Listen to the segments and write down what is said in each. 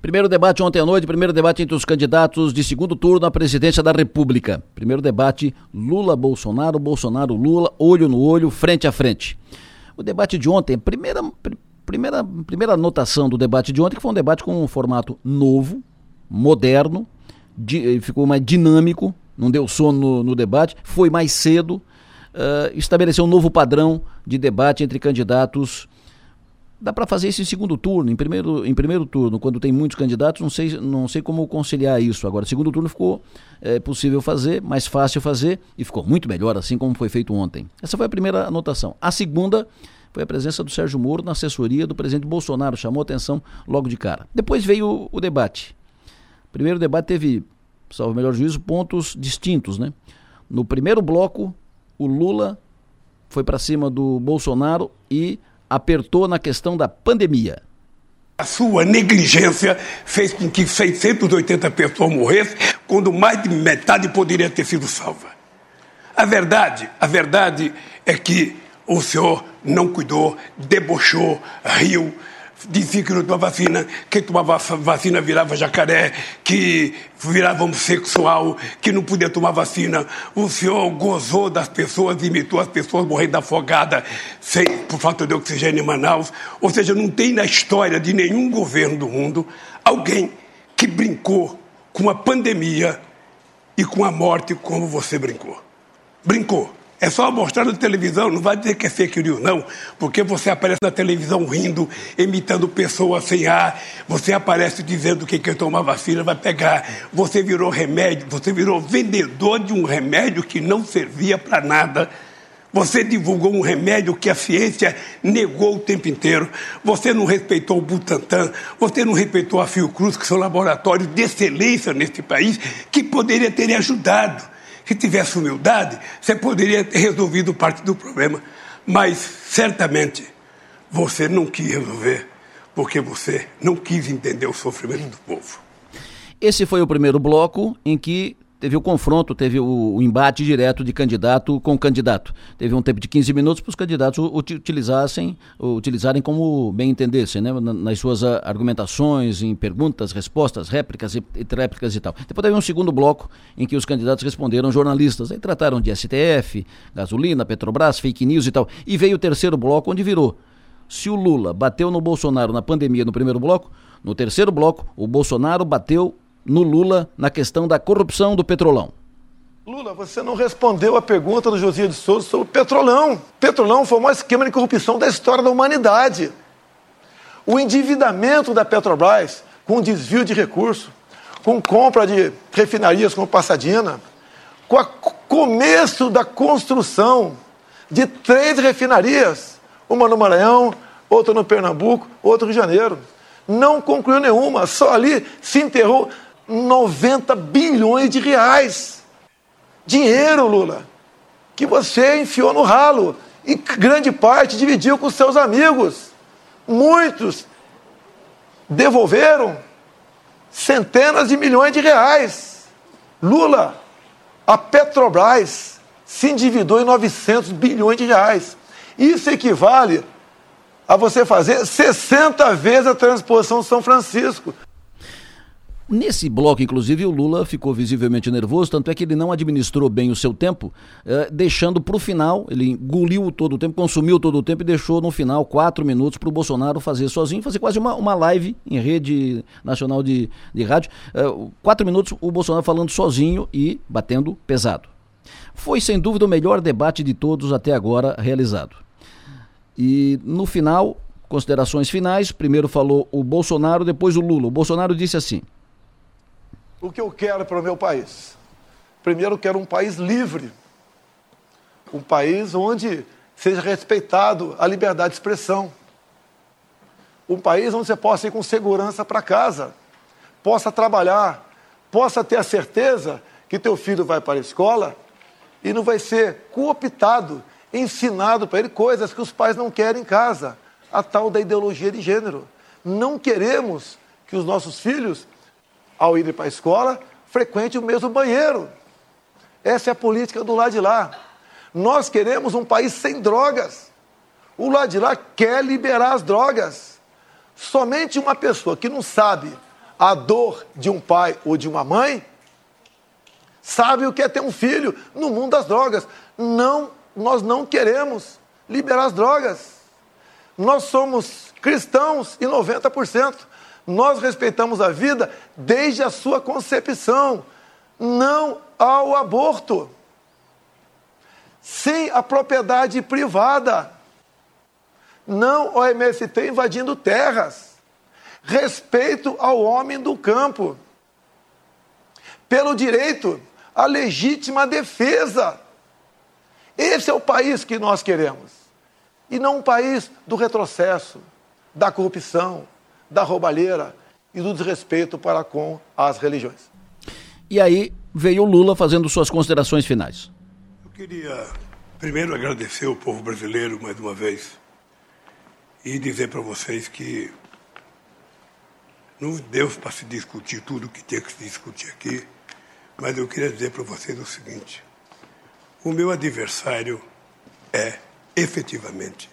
Primeiro debate ontem à noite, primeiro debate entre os candidatos de segundo turno à presidência da República. Primeiro debate Lula-Bolsonaro, Bolsonaro-Lula, olho no olho, frente a frente. O debate de ontem, primeira, primeira, primeira anotação do debate de ontem, que foi um debate com um formato novo, moderno, di, ficou mais dinâmico, não deu sono no, no debate, foi mais cedo, uh, estabeleceu um novo padrão de debate entre candidatos Dá para fazer isso em segundo turno, em primeiro, em primeiro turno, quando tem muitos candidatos, não sei, não sei como conciliar isso. Agora, segundo turno ficou é, possível fazer, mais fácil fazer e ficou muito melhor, assim como foi feito ontem. Essa foi a primeira anotação. A segunda foi a presença do Sérgio Moro na assessoria do presidente Bolsonaro, chamou atenção logo de cara. Depois veio o, debate. O primeiro debate teve, salvo melhor juízo, pontos distintos. Né? No primeiro bloco, o Lula foi para cima do Bolsonaro e apertou na questão da pandemia. A sua negligência fez com que 680 pessoas morressem, quando mais de metade poderia ter sido salva. A verdade, a verdade é que o senhor não cuidou, debochou, riu, dizia que não tomava vacina, quem tomava vacina virava jacaré, que virava homossexual, que não podia tomar vacina. O senhor gozou das pessoas, imitou as pessoas morrendo afogada sem, por falta de oxigênio em Manaus. Ou seja, não tem na história de nenhum governo do mundo alguém que brincou com a pandemia e com a morte como você brincou. Brincou. É só mostrar na televisão, não vai dizer que é fake news, não, porque você aparece na televisão rindo, imitando pessoas sem ar, você aparece dizendo que quem tomar vacina vai pegar, você virou remédio, você virou vendedor de um remédio que não servia para nada. Você divulgou um remédio que a ciência negou o tempo inteiro. Você não respeitou o Butantan. Você não respeitou a Fiocruz, que são laboratórios de excelência neste país, que poderia ter ajudado. Se tivesse humildade, você poderia ter resolvido parte do problema. Mas certamente você não quis resolver, porque você não quis entender o sofrimento do povo. Esse foi o primeiro bloco em que teve o confronto, teve o, o, embate direto de candidato com candidato. Teve um tempo de 15 minutos para os candidatos utilizassem, utilizarem como bem entendessem, né? nas suas argumentações, em perguntas, respostas, réplicas e, e réplicas e tal. Depois teve um segundo bloco em que os candidatos responderam jornalistas, aí trataram de STF, gasolina, Petrobras, fake news e tal. E veio o terceiro bloco onde virou. Se o Lula bateu no Bolsonaro na pandemia no primeiro bloco, no terceiro bloco, o Bolsonaro bateu no Lula na questão da corrupção do Petrolão. Lula, você não respondeu a pergunta do Josias de Souza sobre o Petrolão. Petrolão foi o maior esquema de corrupção da história da humanidade. O endividamento da Petrobras, com desvio de recursos, com compra de refinarias como Passadina, com o começo da construção de três refinarias, uma no Maranhão, outra no Pernambuco, outra no Rio de Janeiro. Não concluiu nenhuma, só ali se enterrou 90 bilhões de reais. Dinheiro, Lula, que você enfiou no ralo e grande parte dividiu com seus amigos. Muitos devolveram centenas de milhões de reais. Lula, a Petrobras se endividou em 900 bilhões de reais. Isso equivale a você fazer 60 vezes a transposição São Francisco. Nesse bloco, inclusive, o Lula ficou visivelmente nervoso, tanto é que ele não administrou bem o seu tempo, eh, deixando para o final, ele engoliu todo o tempo, consumiu todo o tempo e deixou no final quatro minutos para o Bolsonaro fazer sozinho, fazer quase uma, uma live em rede nacional de, de rádio. Eh, quatro minutos o Bolsonaro falando sozinho e batendo pesado. Foi, sem dúvida, o melhor debate de todos até agora realizado. E no final, considerações finais, primeiro falou o Bolsonaro, depois o Lula. O Bolsonaro disse assim o que eu quero para o meu país? Primeiro, eu quero um país livre, um país onde seja respeitado a liberdade de expressão, um país onde você possa ir com segurança para casa, possa trabalhar, possa ter a certeza que teu filho vai para a escola e não vai ser cooptado, ensinado para ele coisas que os pais não querem em casa, a tal da ideologia de gênero. Não queremos que os nossos filhos ao ir para a escola, frequente o mesmo banheiro. Essa é a política do lado de lá. Nós queremos um país sem drogas. O lado de lá quer liberar as drogas. Somente uma pessoa que não sabe a dor de um pai ou de uma mãe, sabe o que é ter um filho no mundo das drogas. Não, nós não queremos liberar as drogas. Nós somos cristãos e 90%. Nós respeitamos a vida desde a sua concepção, não ao aborto. Sim, a propriedade privada. Não o MST invadindo terras. Respeito ao homem do campo. Pelo direito à legítima defesa. Esse é o país que nós queremos. E não um país do retrocesso, da corrupção, da roubalheira e do desrespeito para com as religiões. E aí veio o Lula fazendo suas considerações finais. Eu queria primeiro agradecer o povo brasileiro mais uma vez e dizer para vocês que não deu para se discutir tudo o que tinha que se discutir aqui, mas eu queria dizer para vocês o seguinte: o meu adversário é, efetivamente,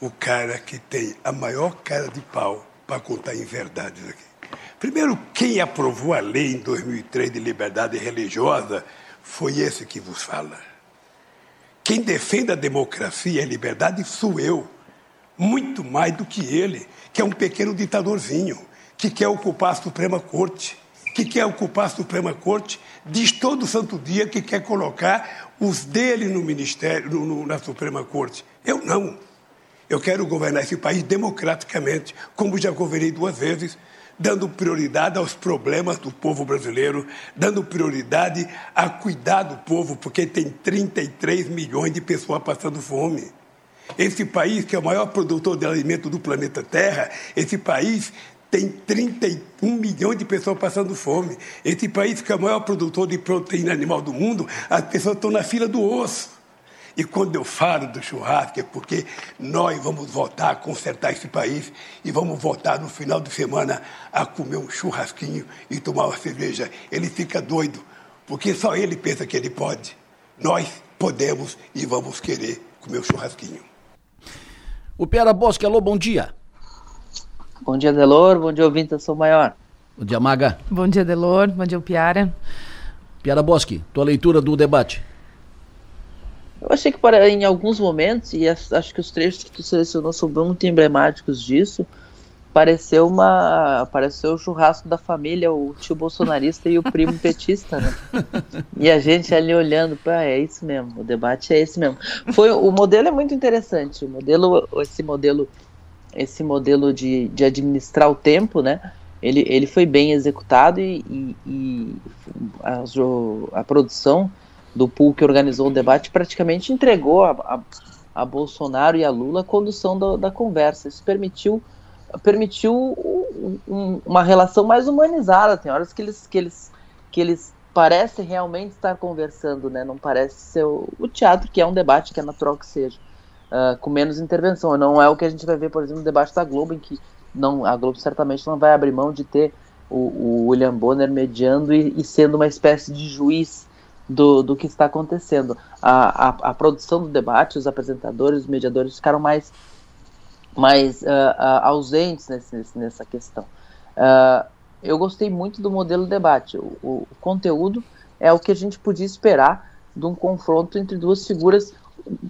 o cara que tem a maior cara de pau para contar em verdades aqui. Primeiro, quem aprovou a lei em 2003 de liberdade religiosa foi esse que vos fala. Quem defende a democracia e a liberdade sou eu, muito mais do que ele, que é um pequeno ditadorzinho, que quer ocupar a Suprema Corte, que quer ocupar a Suprema Corte, diz todo santo dia que quer colocar os dele no ministério, no, no, na Suprema Corte. Eu não. Eu quero governar esse país democraticamente, como já governei duas vezes, dando prioridade aos problemas do povo brasileiro, dando prioridade a cuidar do povo, porque tem 33 milhões de pessoas passando fome. Esse país, que é o maior produtor de alimento do planeta Terra, esse país tem 31 milhões de pessoas passando fome. Esse país, que é o maior produtor de proteína animal do mundo, as pessoas estão na fila do osso. E quando eu falo do churrasco é porque nós vamos voltar a consertar esse país e vamos voltar no final de semana a comer um churrasquinho e tomar uma cerveja. Ele fica doido, porque só ele pensa que ele pode. Nós podemos e vamos querer comer o um churrasquinho. O Piara Bosque, alô, bom dia. Bom dia, Delor. Bom dia, ouvinte, eu sou maior. Bom dia, Maga. Bom dia, Delor. Bom dia, Piara. Piara Bosque, tua leitura do debate. Eu achei que para, em alguns momentos, e acho que os trechos que tu selecionou são muito emblemáticos disso, pareceu uma pareceu o churrasco da família, o tio bolsonarista e o primo petista, né? E a gente ali olhando, para é isso mesmo, o debate é esse mesmo. Foi o modelo é muito interessante, o modelo esse modelo esse modelo de, de administrar o tempo, né? Ele, ele foi bem executado e, e, e a, a produção do pool que organizou o debate praticamente entregou a, a, a Bolsonaro e a Lula a condução do, da conversa. Isso permitiu permitiu um, um, uma relação mais humanizada. Tem horas que eles, que eles, que eles parecem realmente estar conversando, né? Não parece ser o, o teatro, que é um debate que é natural que seja, uh, com menos intervenção. Não é o que a gente vai ver, por exemplo, no debate da Globo, em que não, a Globo certamente não vai abrir mão de ter o, o William Bonner mediando e, e sendo uma espécie de juiz do, do que está acontecendo. A, a, a, produção do debate, os apresentadores, os mediadores ficaram mais, mais uh, uh, ausentes nesse, nessa questão. Uh, eu gostei muito do modelo debate. O, o, conteúdo é o que a gente podia esperar de um confronto entre duas figuras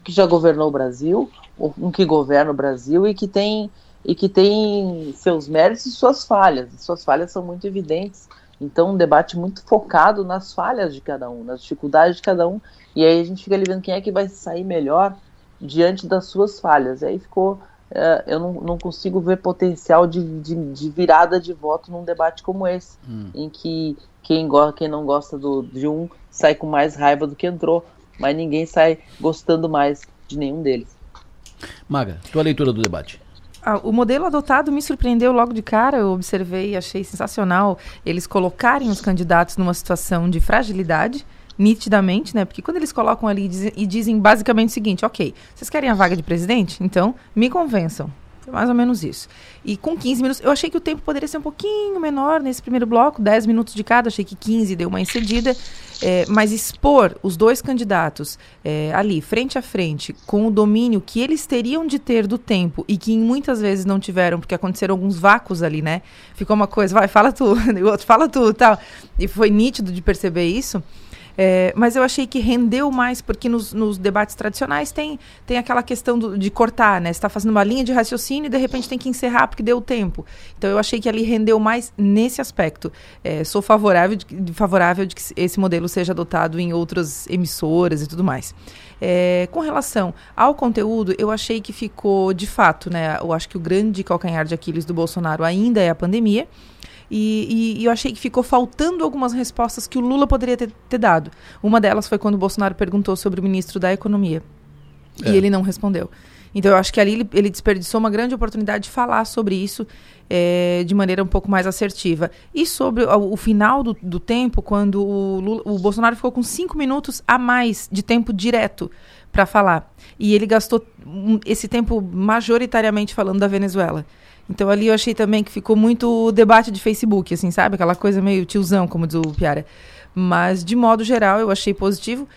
que já governou o Brasil, um que governa o Brasil e que tem e que tem seus méritos e suas falhas. Suas falhas são muito evidentes então, um debate muito focado nas falhas de cada um, nas dificuldades de cada um, e aí a gente fica ali vendo quem é que vai sair melhor diante das suas falhas. E aí ficou. Uh, eu não, não, consigo ver potencial de, de, de, virada de voto num debate como esse, hum. em que quem, go quem não gosta do, de um sai com mais raiva do que entrou, mas ninguém sai gostando mais de nenhum deles. Maga, tua leitura do debate. Ah, o modelo adotado me surpreendeu logo de cara. Eu observei e achei sensacional eles colocarem os candidatos numa situação de fragilidade, nitidamente, né? Porque quando eles colocam ali e dizem, e dizem basicamente o seguinte: ok, vocês querem a vaga de presidente? Então me convençam. Mais ou menos isso. E com 15 minutos, eu achei que o tempo poderia ser um pouquinho menor nesse primeiro bloco, 10 minutos de cada, achei que 15 deu uma excedida. É, mas expor os dois candidatos é, ali, frente a frente, com o domínio que eles teriam de ter do tempo e que muitas vezes não tiveram, porque aconteceram alguns vácuos ali, né? Ficou uma coisa, vai, fala tu, e o outro fala tu tal. E foi nítido de perceber isso. É, mas eu achei que rendeu mais, porque nos, nos debates tradicionais tem, tem aquela questão do, de cortar, né? Você está fazendo uma linha de raciocínio e de repente tem que encerrar porque deu tempo. Então eu achei que ali rendeu mais nesse aspecto. É, sou favorável de, favorável de que esse modelo seja adotado em outras emissoras e tudo mais. É, com relação ao conteúdo, eu achei que ficou, de fato, né? Eu acho que o grande calcanhar de Aquiles do Bolsonaro ainda é a pandemia. E, e, e, eu achei que ficou faltando algumas respostas que o Lula poderia ter, ter dado. Uma delas foi quando o Bolsonaro perguntou sobre o ministro da Economia. É. E ele não respondeu. Então eu acho que ali ele, ele desperdiçou uma grande oportunidade de falar sobre isso é, de maneira um pouco mais assertiva. E sobre o, o final do, do, tempo, quando o, Lula, o Bolsonaro ficou com cinco minutos a mais de tempo direto para falar. E ele gastou esse tempo majoritariamente falando da Venezuela. Então ali eu achei também que ficou muito debate de Facebook, assim, sabe? Aquela coisa meio tiozão, como diz o Piara. Mas, de modo geral, eu achei positivo.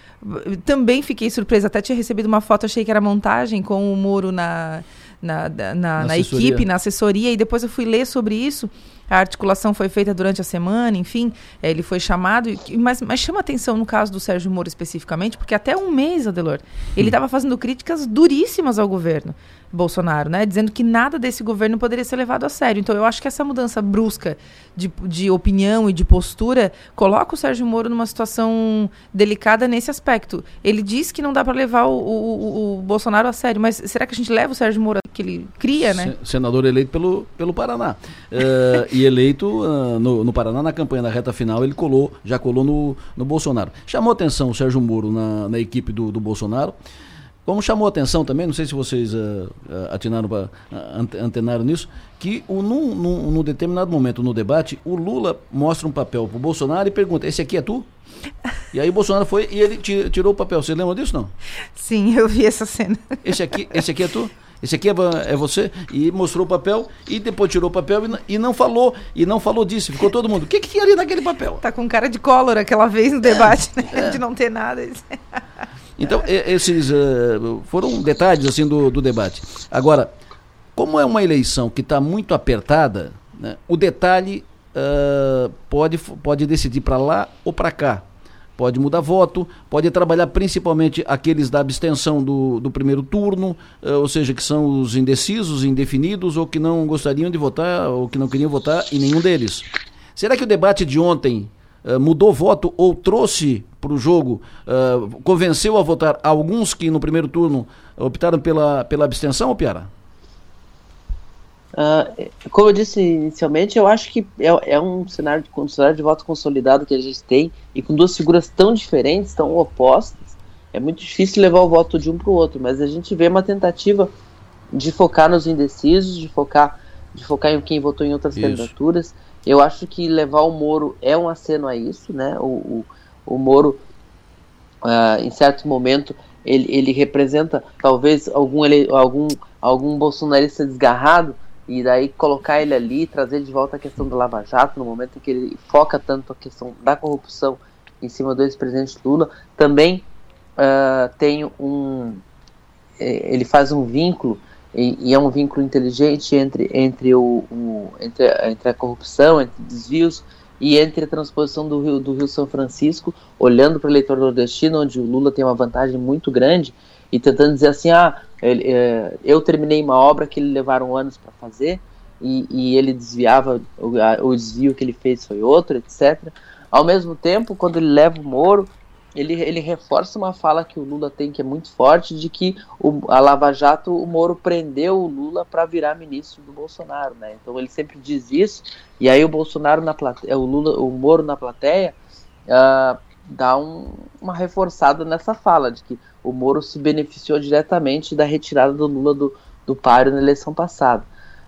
Também fiquei surpresa, até tinha recebido uma foto, achei que era montagem com o Moro na, na, na, na, na equipe, na assessoria, e depois eu fui ler sobre isso. A articulação foi feita durante a semana, enfim, é, ele foi chamado. Mas, mas chama atenção no caso do Sérgio Moro especificamente, porque até um mês, Adelor, ele estava hum. fazendo críticas duríssimas ao governo. Bolsonaro, né? Dizendo que nada desse governo poderia ser levado a sério. Então, eu acho que essa mudança brusca de, de opinião e de postura coloca o Sérgio Moro numa situação delicada nesse aspecto. Ele diz que não dá para levar o, o, o, Bolsonaro a sério, mas será que a gente leva o Sérgio Moro que ele cria, né? Senador eleito pelo, pelo Paraná. Uh, e eleito uh, no, no, Paraná, na campanha da reta final, ele colou, já colou no, no Bolsonaro. Chamou atenção o Sérgio Moro na, na equipe do, do Bolsonaro. Como chamou atenção também, não sei se vocês uh, atinaram pra, uh, antenaram nisso, que o, num, num, num, determinado momento no debate, o Lula mostra um papel pro Bolsonaro e pergunta: esse aqui é tu? E aí o Bolsonaro foi e ele tirou o papel. Você lembra disso, não? Sim, eu vi essa cena. Esse aqui, esse aqui é tu? Esse aqui é, é você? E mostrou o papel e depois tirou o papel e, e não falou. E não falou disso. Ficou todo mundo. O que, que tinha ali naquele papel? Tá com cara de cólera aquela vez no debate, é, né? É. De não ter nada. Então, esses uh, foram detalhes assim do, do debate. Agora, como é uma eleição que está muito apertada, né, o detalhe uh, pode, pode decidir para lá ou para cá. Pode mudar voto, pode trabalhar principalmente aqueles da abstenção do, do primeiro turno, uh, ou seja, que são os indecisos, indefinidos, ou que não gostariam de votar, ou que não queriam votar em nenhum deles. Será que o debate de ontem uh, mudou voto ou trouxe para o jogo, uh, convenceu a votar alguns que no primeiro turno optaram pela, pela abstenção, ou Piara? Uh, como eu disse inicialmente, eu acho que é, é um, cenário de, um cenário de voto consolidado que a gente tem e com duas figuras tão diferentes, tão opostas, é muito difícil levar o voto de um para o outro, mas a gente vê uma tentativa de focar nos indecisos, de focar, de focar em quem votou em outras isso. candidaturas. Eu acho que levar o Moro é um aceno a isso, né? O, o, o Moro, uh, em certo momento, ele, ele representa talvez algum, ele, algum, algum bolsonarista desgarrado, e daí colocar ele ali, trazer de volta a questão do Lava Jato, no momento em que ele foca tanto a questão da corrupção em cima do ex-presidente Lula, também uh, tem um. Eh, ele faz um vínculo, e, e, é um vínculo inteligente entre, entre, o, o, entre, entre a corrupção, entre desvios e entre a transposição do Rio, do Rio São Francisco, olhando para o eleitor nordestino, onde o Lula tem uma vantagem muito grande, e tentando dizer assim: ah, ele, é, eu terminei uma obra que ele levaram anos para fazer, e, e, ele desviava, o, a, o desvio que ele fez foi outro, etc. Ao mesmo tempo, quando ele leva o Moro, ele, ele reforça uma fala que o Lula tem que é muito forte de que o, a Lava Jato, o Moro prendeu o Lula para virar ministro do Bolsonaro, né? Então ele sempre diz isso e aí o Bolsonaro na plateia, o Lula, o Moro na plateia uh, dá um, uma reforçada nessa fala de que o Moro se beneficiou diretamente da retirada do Lula do, do páreo na eleição passada.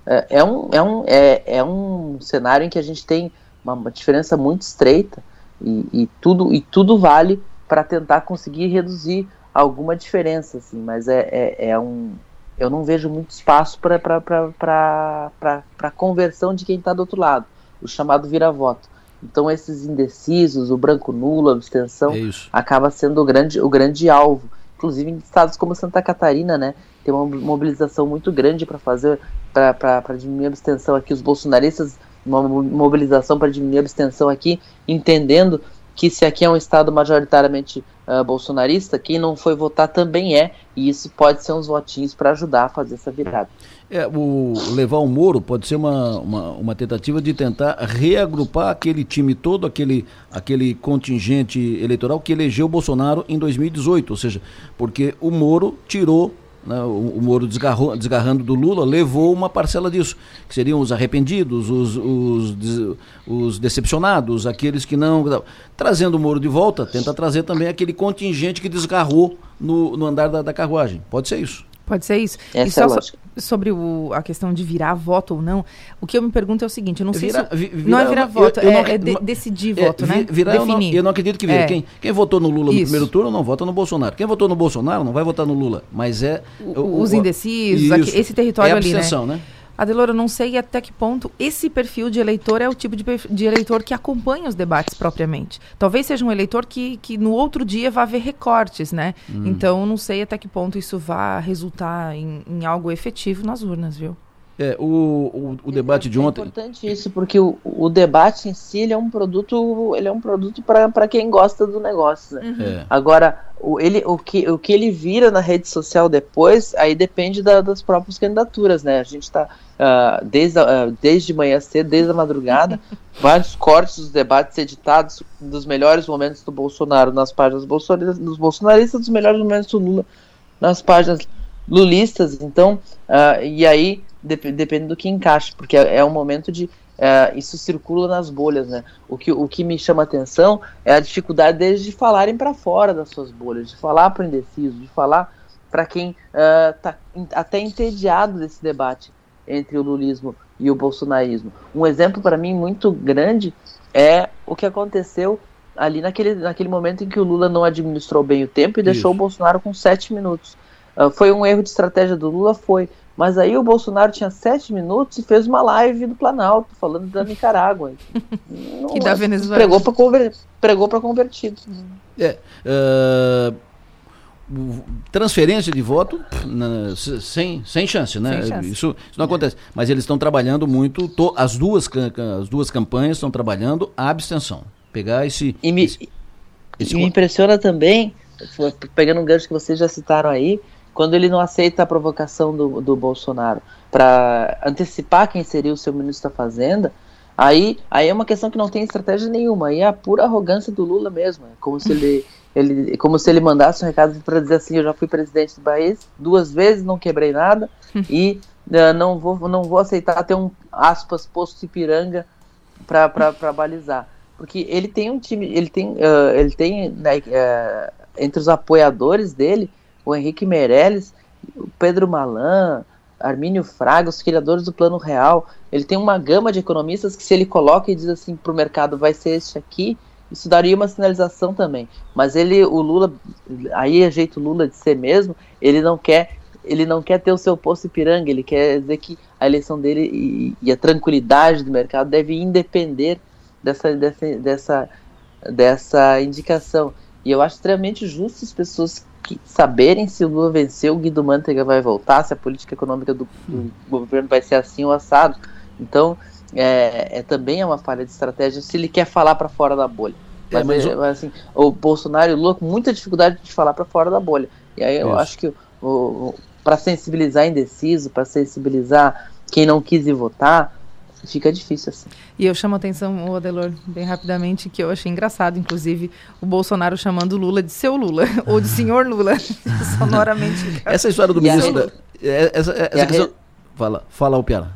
É, é um, é, um, é, é um cenário em que a gente tem uma, uma diferença muito estreita e, e, tudo, e tudo vale para tentar conseguir reduzir alguma diferença, assim, mas é, é, é, um, eu não vejo muito espaço para a conversão de quem está do outro lado, o chamado vira-voto. Então esses indecisos, o branco nulo, a abstenção, É acaba sendo o grande, o grande alvo. Inclusive em estados como Santa Catarina, né, tem uma mobilização muito grande para fazer, para diminuir a abstenção aqui. Os bolsonaristas, uma mobilização para diminuir a abstenção aqui, entendendo que se aqui é um estado majoritariamente uh, bolsonarista, quem não foi votar também é, e isso pode ser uns votinhos para ajudar a fazer essa virada. É, o levar o Moro pode ser uma, uma, uma, tentativa de tentar reagrupar aquele time todo, aquele, aquele contingente eleitoral que elegeu o Bolsonaro em 2018, ou seja, porque o Moro tirou né, o, o, Moro desgarrou, desgarrando do Lula, levou uma parcela disso, que seriam os arrependidos, os, os, os decepcionados, aqueles que não. Trazendo o Moro de volta, tenta trazer também aquele contingente que desgarrou no, no andar da, da carruagem. Pode ser isso. Pode ser isso. Essa e só é so, sobre o, a questão de virar voto ou não, o que eu me pergunto é o seguinte, eu não sei Vira, se... vi, não é virar voto, eu, eu é, não, é de, decidir é, voto, né? Virar, eu não, eu não, acredito que vire. É. Quem, quem votou no Lula Isso. no primeiro turno não vota no Bolsonaro. Quem votou no Bolsonaro não vai votar no Lula. Mas é... O, os indecisos, aqui, esse território é ali, né? né? Adelora, eu não sei até que ponto esse perfil de eleitor é o tipo de, de, eleitor que acompanha os debates propriamente. Talvez seja um eleitor que, que no outro dia vá ver recortes, né? Hum. Então, não sei até que ponto isso vai resultar em, em algo efetivo nas urnas, viu? É, o, o, o debate de ontem. É importante isso, porque o, o debate em si ele é um produto, ele é um produto para quem gosta do negócio. Né? Uhum. É. Agora, o, ele, o, que, o que ele vira na rede social depois, aí depende da, das próprias candidaturas, né? A gente está uh, desde, uh, desde manhã cedo, desde a madrugada, vários cortes dos debates editados dos melhores momentos do Bolsonaro nas páginas bolsonaristas, dos bolsonaristas, dos melhores momentos do Lula nas páginas lulistas. Então, uh, e aí dep depende do que encaixa, porque é, é um momento de é, isso circula nas bolhas, né? O que, o que me chama atenção é a dificuldade deles de falarem para fora das suas bolhas, de falar para o indeciso, de falar para quem está uh, até entediado desse debate entre o lulismo e o bolsonarismo. Um exemplo para mim muito grande é o que aconteceu ali naquele, naquele momento em que o Lula não administrou bem o tempo e deixou Isso. o Bolsonaro com sete minutos. Uh, foi um erro de estratégia do Lula? Foi. Mas aí o Bolsonaro tinha sete minutos e fez uma live do Planalto, falando da Nicarágua. Não, Que da Venezuela. Pregou para conver, convertido. É, uh, transferência de voto na, sem, sem chance, né? Sem chance. Isso, isso não acontece. Mas eles estão trabalhando muito, to, as, duas, as duas campanhas estão trabalhando a abstenção. Pegar esse. E me, esse, esse e me impressiona também, pegando um gancho que vocês já citaram aí, quando ele não aceita a provocação do, do Bolsonaro para antecipar quem seria o seu ministro da Fazenda, aí, aí é uma questão que não tem estratégia nenhuma, aí é a pura arrogância do Lula mesmo. É como se ele, ele, como se ele mandasse um recado para dizer assim: eu já fui presidente do país duas vezes, não quebrei nada e uh, não, vou, não vou aceitar ter um aspas posto Ipiranga para balizar. Porque ele tem um time, ele tem, uh, ele tem né, uh, entre os apoiadores dele o Henrique Meirelles, o Pedro Malan, Armínio Fraga, os criadores do Plano Real. Ele tem uma gama de economistas que, se ele coloca e diz assim para o mercado, vai ser este aqui, isso daria uma sinalização também. Mas ele, o Lula, aí é jeito Lula de ser mesmo, ele não quer. Ele não quer ter o seu posto Ipiranga, ele quer dizer que a eleição dele e, e a tranquilidade do mercado deve independer dessa, dessa, dessa, dessa indicação. E eu acho extremamente justo as pessoas que saberem se o Lula venceu, o Guido Mantega vai voltar, se a política econômica do, do governo vai ser assim ou assado. Então, é, é, também é uma falha de estratégia se ele quer falar para fora da bolha. Mas, É, mas é, assim, o Bolsonaro e o Lula com muita dificuldade de falar para fora da bolha. E aí eu Isso. acho que para sensibilizar indeciso, para sensibilizar quem não quis ir votar, fica difícil assim. E eu chamo a atenção, o Adelor, bem rapidamente, que eu achei engraçado, inclusive, o Bolsonaro chamando o Lula de seu Lula, ou de senhor Lula, sonoramente. Essa história do E ministro. Da, é- essa, é- essa a questão, Fala, fala o Piara.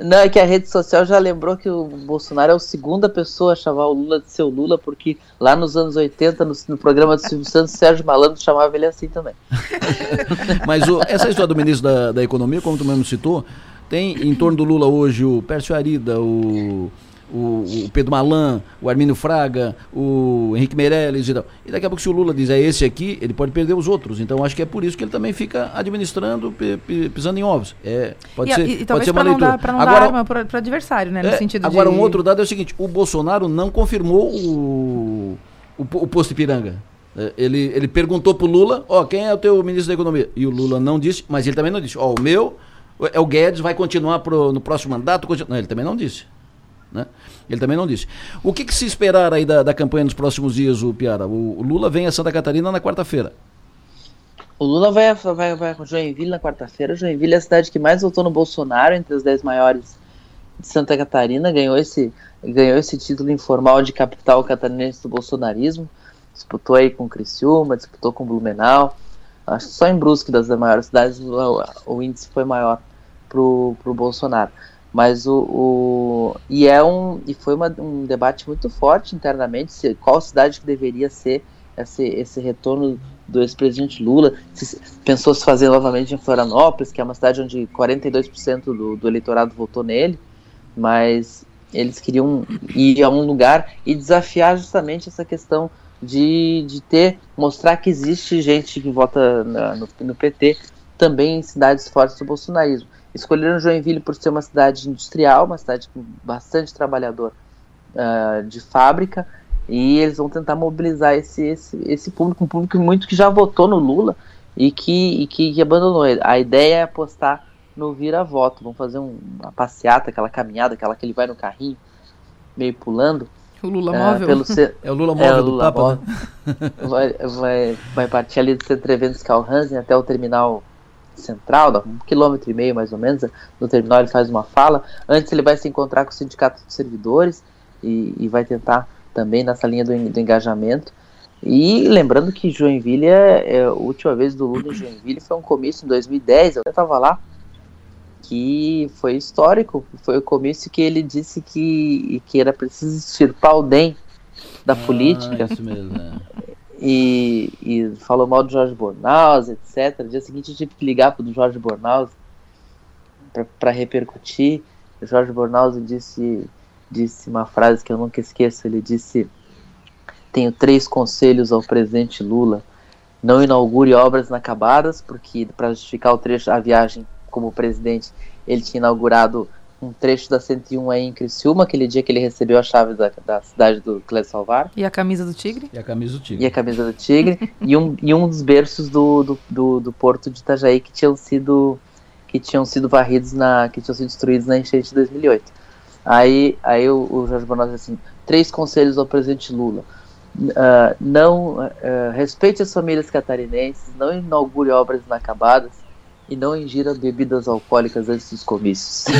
Não, é que a rede social já lembrou que o Bolsonaro é a segunda pessoa a chamar o Lula de seu Lula, porque lá nos anos 80, no, no programa do Silvio Santos, Sérgio Malandro chamava ele assim também. Mas o- essa história do ministro da, da Economia, como tu mesmo citou, tem em torno do Lula hoje o Pércio Arida, o, o, o Pedro Malan, o Armínio Fraga, o Henrique Meirelles e tal. E daqui a pouco, se o Lula diz é esse aqui, ele pode perder os outros. Então acho que é por isso que ele também fica administrando, pisando em ovos. É, pode e, ser, e, pode ser uma leitura. Dar, pra não agora, dar arma para o adversário, né? No é, sentido agora, de... um outro dado é o seguinte: o Bolsonaro não confirmou o, o, o posto Ipiranga. É, ele, ele perguntou pro Lula, ó, quem é o teu ministro da Economia? E o Lula não disse, mas ele também não disse, ó, o meu é o Guedes, vai continuar pro, no próximo mandato? Não, ele também não disse. Né? Ele também não disse. O que, que se esperar aí da, da, campanha nos próximos dias, o Piara? O, o Lula vem a Santa Catarina na quarta-feira. O Lula vai, vai, vai Joinville na quarta-feira. Joinville é a cidade que mais votou no Bolsonaro entre os dez maiores de Santa Catarina. Ganhou esse, ganhou esse título informal de capital catarinense do bolsonarismo disputou aí com Criciúma, disputou com Blumenau. Acho que só em Brusque, das maiores cidades, o, o índice foi maior pro, pro Bolsonaro. Mas o, o e é um e foi uma, um debate muito forte internamente se, qual cidade que deveria ser esse, esse retorno do ex-presidente Lula. Se, pensou se fazer novamente em Florianópolis, que é uma cidade onde 42% do, do eleitorado votou nele, mas eles queriam ir a um lugar e desafiar justamente essa questão de, de ter, mostrar que existe gente que vota na, no, no, PT também em cidades fortes do bolsonarismo. Escolheram Joinville por ser uma cidade industrial, uma cidade com bastante trabalhador uh, de fábrica, e eles vão tentar mobilizar esse, esse, esse público, um público muito que já votou no Lula e que, e que, que abandonou ele. A ideia é apostar no vira-voto. Vão fazer um, uma passeata, aquela caminhada, aquela que ele vai no carrinho, meio pulando, o Lula é, móvel. C... É o Lula móvel é o Lula do Papa. Móvel. Né? vai, vai, vai partir ali do Centro Eventos Calhansen até o terminal central, dá um quilômetro e meio mais ou menos. No terminal ele faz uma fala. Antes ele vai se encontrar com o sindicato de servidores e, e vai tentar também nessa linha do, do, engajamento. E lembrando que Joinville, é, é, a última vez do Lula em Joinville foi um comício em 2010, eu estava lá que foi histórico. Foi o comício que ele disse que, que era preciso extirpar o DEM da ah, política. Isso mesmo, é. E, e falou mal do Jorge Bornaus, etc. No dia seguinte eu tive que ligar para o Jorge Bornaus para repercutir. O Jorge Bornaus disse, disse uma frase que eu nunca esqueço. Ele disse: Tenho três conselhos ao presidente Lula. Não inaugure obras inacabadas, porque para justificar o trecho, a viagem como presidente, ele tinha inaugurado um trecho da 101 aí em Criciúma, aquele dia que ele recebeu a chave da, da cidade do Cléber Salvar. E a camisa do Tigre? E a camisa do Tigre. E a camisa do Tigre. e, um, e um dos berços do, do, do, do, porto de Itajaí que tinham sido que tinham sido varridos na que tinham sido destruídos na enchente de 2008. Aí, aí o, o Jorge Bonotti assim, três conselhos ao presidente Lula. Uh, não uh, respeite as famílias catarinenses, não inaugure obras inacabadas, e não ingira bebidas alcoólicas antes dos comícios.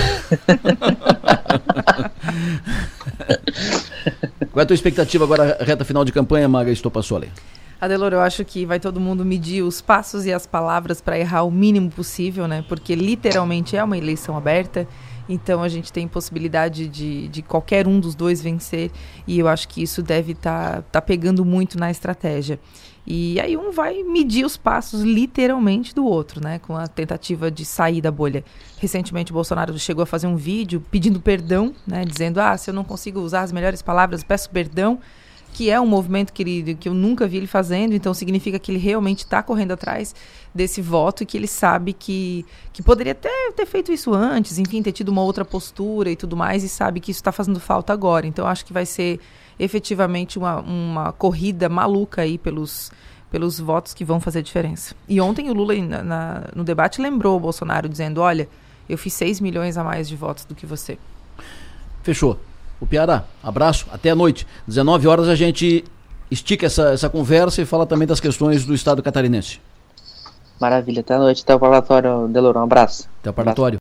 Qual é a tua expectativa agora, reta final de campanha, Maga Estopassoli? Adelor, eu acho que vai todo mundo medir os passos e as palavras para errar o mínimo possível, né? Porque literalmente é uma eleição aberta. Então a gente tem possibilidade de, de qualquer um dos dois vencer. E eu acho que isso deve estar tá, tá pegando muito na estratégia. E aí um vai medir os passos literalmente do outro, né? Com a tentativa de sair da bolha. Recentemente o Bolsonaro chegou a fazer um vídeo pedindo perdão, né? Dizendo, ah, se eu não consigo usar as melhores palavras, peço perdão. Que é um movimento que, ele, que eu nunca vi ele fazendo, então significa que ele realmente está correndo atrás desse voto e que ele sabe que, que poderia até ter feito isso antes, enfim, ter tido uma outra postura e tudo mais, e sabe que isso está fazendo falta agora. Então acho que vai ser efetivamente uma, uma corrida maluca aí pelos, pelos votos que vão fazer diferença. E ontem o Lula, na, na, no debate, lembrou o Bolsonaro, dizendo: olha, eu fiz 6 milhões a mais de votos do que você. Fechou. O Piara, abraço, até a noite. 19 horas a gente estica essa, essa conversa e fala também das questões do Estado catarinense. Maravilha, até a noite, até o parlatório, Delorão, um abraço. Até o parlatório.